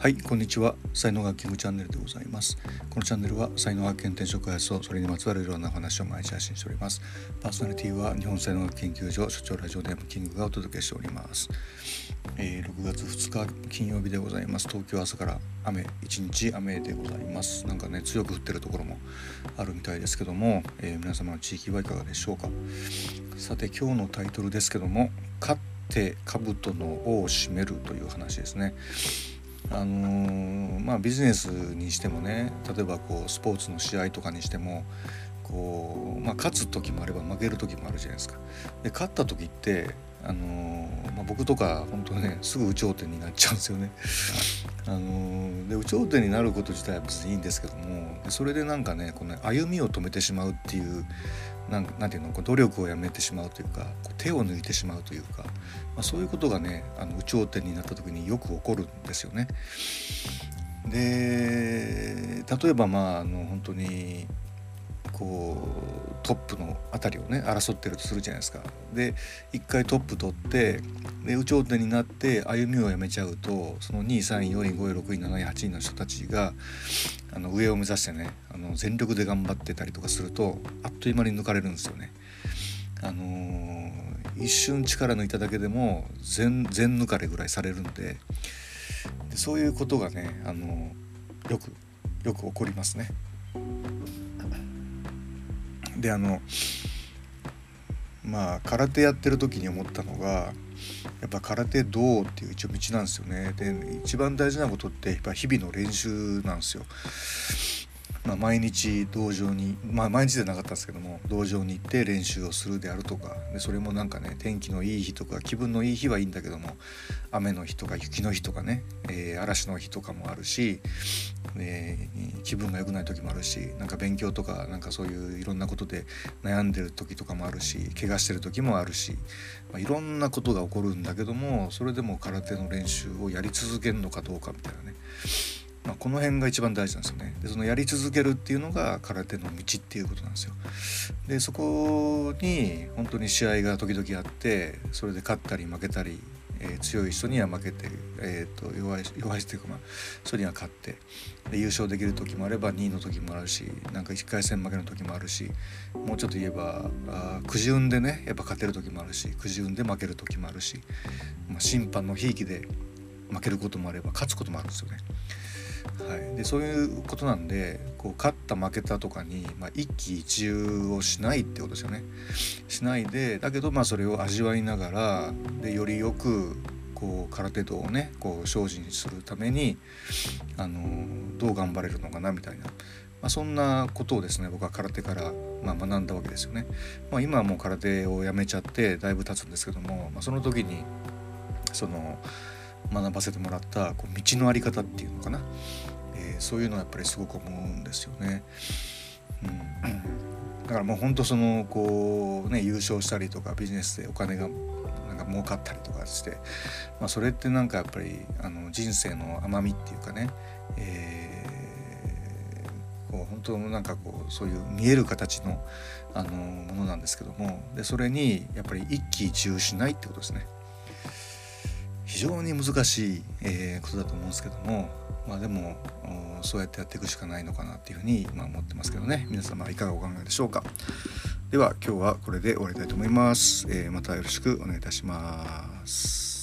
はいこんにちは。才能学キングチャンネルでございます。このチャンネルは才能学研転職開発とそれにまつわるいろんな話を毎日配信しております。パーソナリティは日本才能学研究所所長ラジオネームキングがお届けしております、えー、6月2日金曜日でございます。東京朝から雨一日雨でございます。なんかね強く降ってるところもあるみたいですけども、えー、皆様の地域はいかがでしょうか。さて今日のタイトルですけども勝って兜の尾を締めるという話ですね。あのー、まあ、ビジネスにしてもね例えばこうスポーツの試合とかにしてもこう、まあ、勝つ時もあれば負ける時もあるじゃないですか。で勝った時って、あのー、まあ、僕とか本当ねすぐ有頂天になっちゃうんですよね。あのー、で有頂天になること自体は別にいいんですけどもそれでなんかねこの歩みを止めてしまうっていうなんなんていうのこう努力をやめてしまうというかこう手を抜いてしまうというか、まあ、そういうことがねあの有頂天になった時によく起こるんですよね。で例えばまああの本当にこうトップの辺りをね争ってるとするじゃないですか。で一回トップ取ってで有頂天になって歩みをやめちゃうとその2位3位4位5位6位7位8位の人たちがあの上を目指してねあの全力で頑張ってたりとかするとあっという間に抜かれるんですよね。あのー、一瞬力抜いただけでも全全抜かれぐらいされるんででそういうことがね、あのー、よくよく起こりますね。であのまあ空手やってる時に思ったのがやっぱ空手道っていう一応道なんですよね。で一番大事なことってやっぱ日々の練習なんですよ。まあ、毎日道場にまあ毎日でなかったんですけども道場に行って練習をするであるとかでそれもなんかね天気のいい日とか気分のいい日はいいんだけども雨の日とか雪の日とかね、えー、嵐の日とかもあるし、えー、気分が良くない時もあるしなんか勉強とかなんかそういういろんなことで悩んでる時とかもあるし怪我してる時もあるし、まあ、いろんなことが起こるんだけどもそれでも空手の練習をやり続けるのかどうかみたいなね。まあ、この辺が一番大事なんですよねでそのやり続けるっていうのが空手の道っていうことなんですよでそこに本当に試合が時々あってそれで勝ったり負けたり、えー、強い人には負けて、えーと、弱い弱い人というかまあそれには勝ってで優勝できる時もあれば2位の時もあるしなんか1回戦負けの時もあるしもうちょっと言えばあくじ運でねやっぱ勝てる時もあるしくじ運で負ける時もあるし、まあ、審判のひいきで負けることもあれば勝つこともあるんですよね。はい、でそういうことなんでこう勝った負けたとかに、まあ、一喜一憂をしないってことですよね。しないでだけどまあそれを味わいながらでよりよくこう空手道をねこう精進するためにあのどう頑張れるのかなみたいな、まあ、そんなことをですね僕は空手から、まあ、学んだわけですよね。まあ、今はもう空手をやめちゃってだいぶ経つんですけども、まあ、その時にその学ばせてもらったこう道の在り方っていうのかな、えー、そういうのはやっぱりすごく思うんですよね。うん、だからもうほんとそのこうね優勝したりとかビジネスでお金がなんか儲かったりとかして、まあ、それってなんかやっぱりあの人生の甘みっていうかね、えー、こう本当なんかこうそういう見える形のあのものなんですけどもでそれにやっぱり一喜一憂しないってことですね。非常に難しい、えー、ことだと思うんですけどもまあでもそうやってやっていくしかないのかなっていうふうに今思ってますけどね。皆様いかがお考えでしょうか。では今日はこれで終わりたいと思います、えー、またよろしくお願いいたします。